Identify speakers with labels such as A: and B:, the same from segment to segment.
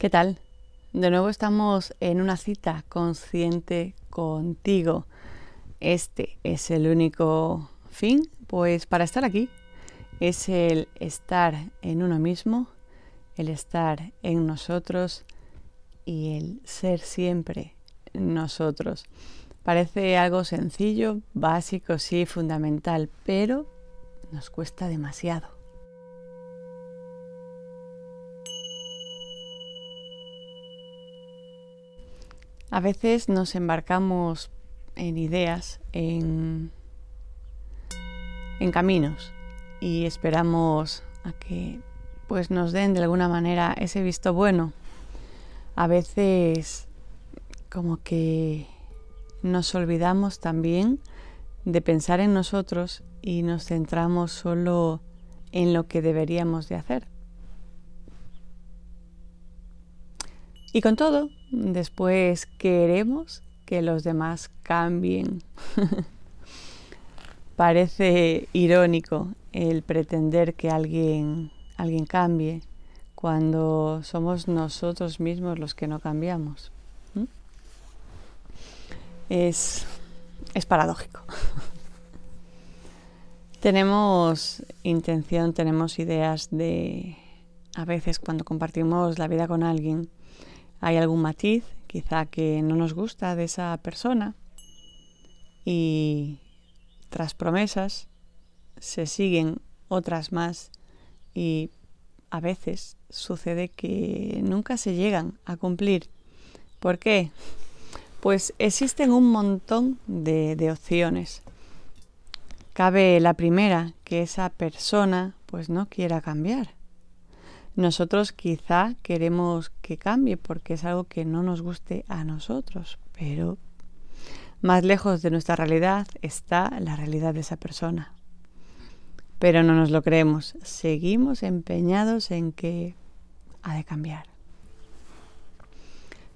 A: ¿Qué tal? De nuevo estamos en una cita consciente contigo. Este es el único fin, pues para estar aquí es el estar en uno mismo, el estar en nosotros y el ser siempre nosotros. Parece algo sencillo, básico, sí, fundamental, pero nos cuesta demasiado. A veces nos embarcamos en ideas, en, en caminos y esperamos a que pues nos den de alguna manera ese visto bueno. A veces como que nos olvidamos también de pensar en nosotros y nos centramos solo en lo que deberíamos de hacer. Y con todo, después queremos que los demás cambien. Parece irónico el pretender que alguien, alguien cambie cuando somos nosotros mismos los que no cambiamos. Es, es paradójico. tenemos intención, tenemos ideas de, a veces cuando compartimos la vida con alguien, hay algún matiz quizá que no nos gusta de esa persona y tras promesas se siguen otras más y a veces sucede que nunca se llegan a cumplir. ¿Por qué? Pues existen un montón de, de opciones. Cabe la primera, que esa persona pues no quiera cambiar nosotros quizá queremos que cambie porque es algo que no nos guste a nosotros, pero más lejos de nuestra realidad está la realidad de esa persona. Pero no nos lo creemos, seguimos empeñados en que ha de cambiar.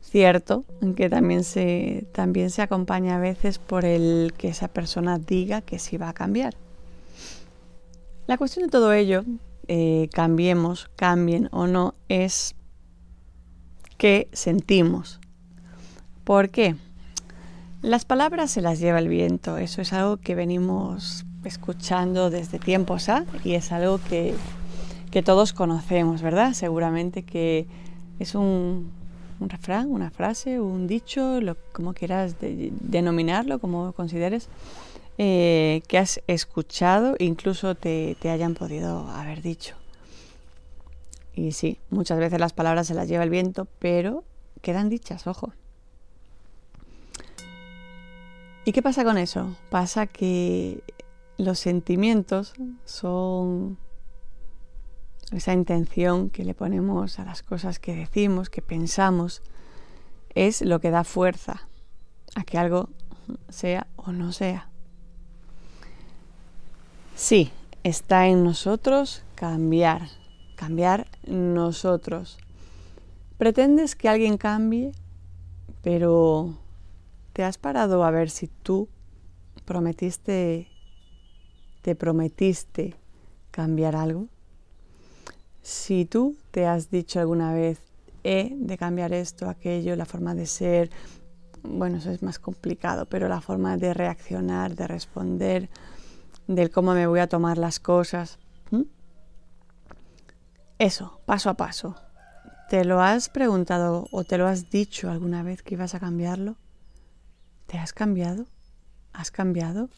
A: Cierto que también se, también se acompaña a veces por el que esa persona diga que sí va a cambiar. La cuestión de todo ello eh, cambiemos, cambien o no, es que sentimos. ¿Por qué? Las palabras se las lleva el viento, eso es algo que venimos escuchando desde tiempos ¿ah? y es algo que, todos conocemos, ¿verdad? Seguramente que es un, refrán, una frase, un dicho, lo, como quieras denominarlo, como consideres, eh, que has escuchado, incluso te, te hayan podido haber dicho. Y sí, muchas veces las palabras se las lleva el viento, pero quedan dichas, ojo. ¿Y qué pasa con eso? Pasa que los sentimientos son esa intención que le ponemos a las cosas que decimos, que pensamos, es lo que da fuerza a que algo sea o no sea. Sí, está en nosotros cambiar, cambiar nosotros. Pretendes que alguien cambie, pero ¿te has parado a ver si tú prometiste, te prometiste cambiar algo? Si tú te has dicho alguna vez, he de cambiar esto, aquello, la forma de ser, bueno, eso es más complicado, pero la forma de reaccionar, de responder, del cómo me voy a tomar las cosas. Eso, paso a paso. ¿Te lo has preguntado o te lo has dicho alguna vez que ibas a cambiarlo? ¿Te has cambiado? ¿Has cambiado?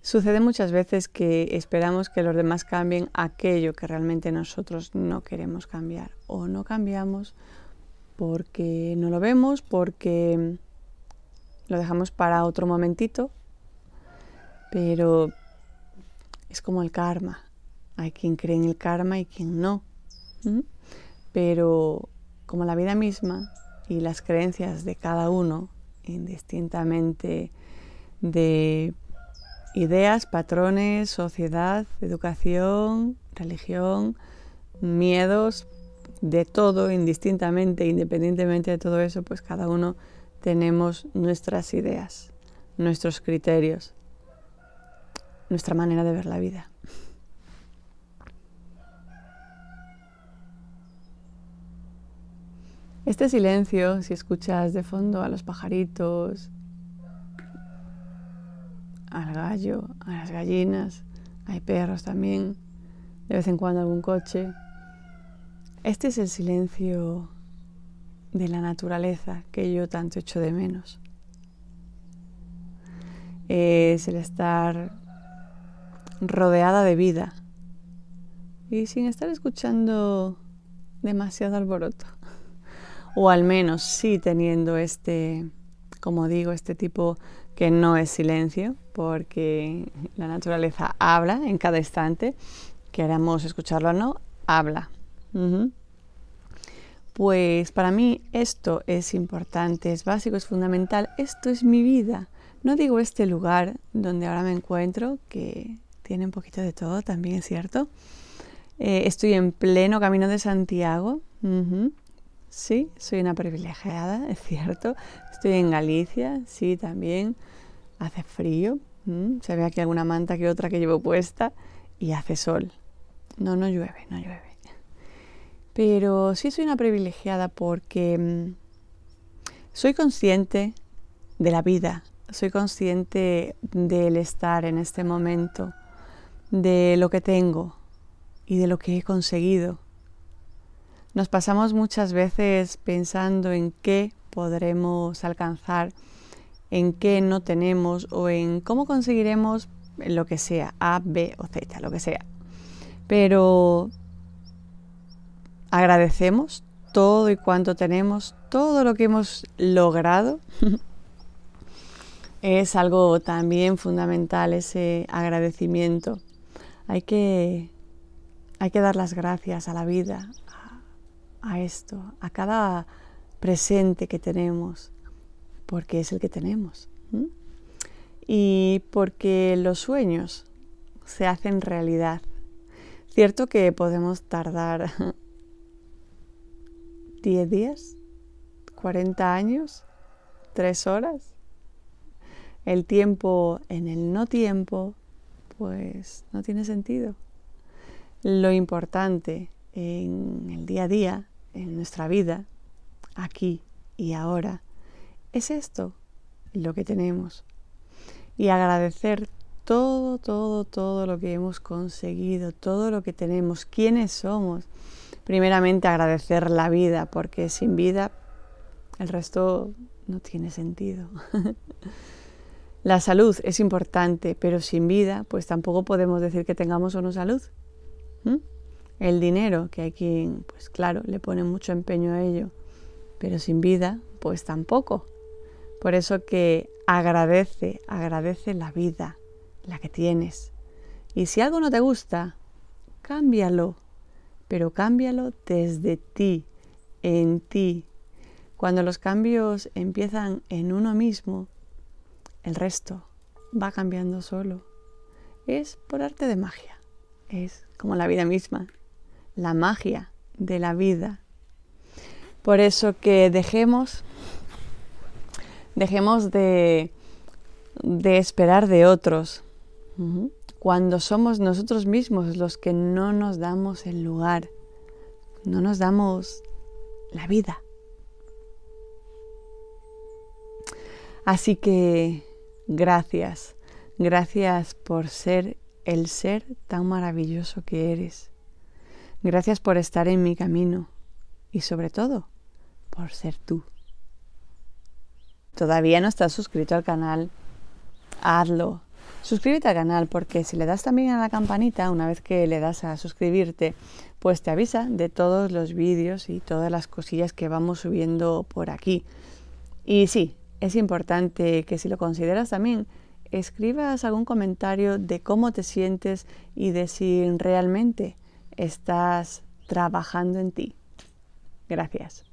A: Sucede muchas veces que esperamos que los demás cambien aquello que realmente nosotros no queremos cambiar o no cambiamos porque no lo vemos, porque lo dejamos para otro momentito pero es como el karma. Hay quien cree en el karma y quien no. Pero como la vida misma y las creencias de cada uno, indistintamente de ideas, patrones, sociedad, educación, religión, miedos, de todo, indistintamente, independientemente de todo eso, pues cada uno tenemos nuestras ideas, nuestros criterios nuestra manera de ver la vida. Este silencio, si escuchas de fondo a los pajaritos, al gallo, a las gallinas, hay perros también, de vez en cuando algún coche. Este es el silencio de la naturaleza que yo tanto echo de menos. Es el estar rodeada de vida y sin estar escuchando demasiado alboroto. O al menos sí teniendo este, como digo, este tipo que no es silencio, porque la naturaleza habla en cada instante, queramos escucharlo o no, habla. Pues para mí esto es importante, es básico, es fundamental, esto es mi vida. No digo este lugar donde ahora me encuentro, que tiene un poquito de todo, también es cierto. Eh, estoy en pleno camino de Santiago. Sí, soy una privilegiada, es cierto. Estoy en Galicia, sí, también. Hace frío. Se ve aquí alguna manta que otra que llevo puesta y hace sol. No, no llueve, no llueve. Pero sí soy una privilegiada porque mm, soy consciente de la vida, soy consciente del estar en este momento, de lo que tengo y de lo que he conseguido. Nos pasamos muchas veces pensando en qué podremos alcanzar, en qué no tenemos o en cómo conseguiremos lo que sea, A, B o Z, lo que sea. Pero agradecemos todo y cuanto tenemos, todo lo que hemos logrado. es algo también fundamental ese agradecimiento. Hay que, hay que dar las gracias a la vida, a, esto, a cada presente que tenemos, porque es el que tenemos. Y porque los sueños se hacen realidad. Cierto que podemos tardar 10 días, 40 años, 3 horas. El tiempo en el no tiempo, pues no tiene sentido. Lo importante en el día a día, en nuestra vida, aquí y ahora, es esto, lo que tenemos. Y agradecer todo, todo, todo lo que hemos conseguido, todo lo que tenemos, quiénes somos, primeramente agradecer la vida, porque sin vida el resto no tiene sentido. la salud es importante, pero sin vida, pues tampoco podemos decir que tengamos o salud. El dinero, que hay quien, pues claro, le pone mucho empeño a ello, pero sin vida, pues tampoco. Por eso que agradece, agradece la vida, la que tienes. Y si algo no te gusta, cámbialo pero cámbialo desde ti, en ti. Cuando los cambios empiezan en uno mismo, el resto va cambiando solo. Es por arte de magia, es como la vida misma, la magia de la vida. Por eso que dejemos, dejemos de, de esperar de otros cuando somos nosotros mismos los que no nos damos el lugar, no nos damos la vida. Así que gracias, gracias por ser el ser tan maravilloso que eres. Gracias por estar en mi camino y sobre todo por ser tú. ¿Todavía no estás suscrito al canal? Hazlo Suscríbete al canal porque si le das también a la campanita, una vez que le das a suscribirte, pues te avisa de todos los vídeos y todas las cosillas que vamos subiendo por aquí. Y sí, es importante que si lo consideras también, escribas algún comentario de cómo te sientes y de si realmente estás trabajando en ti. Gracias.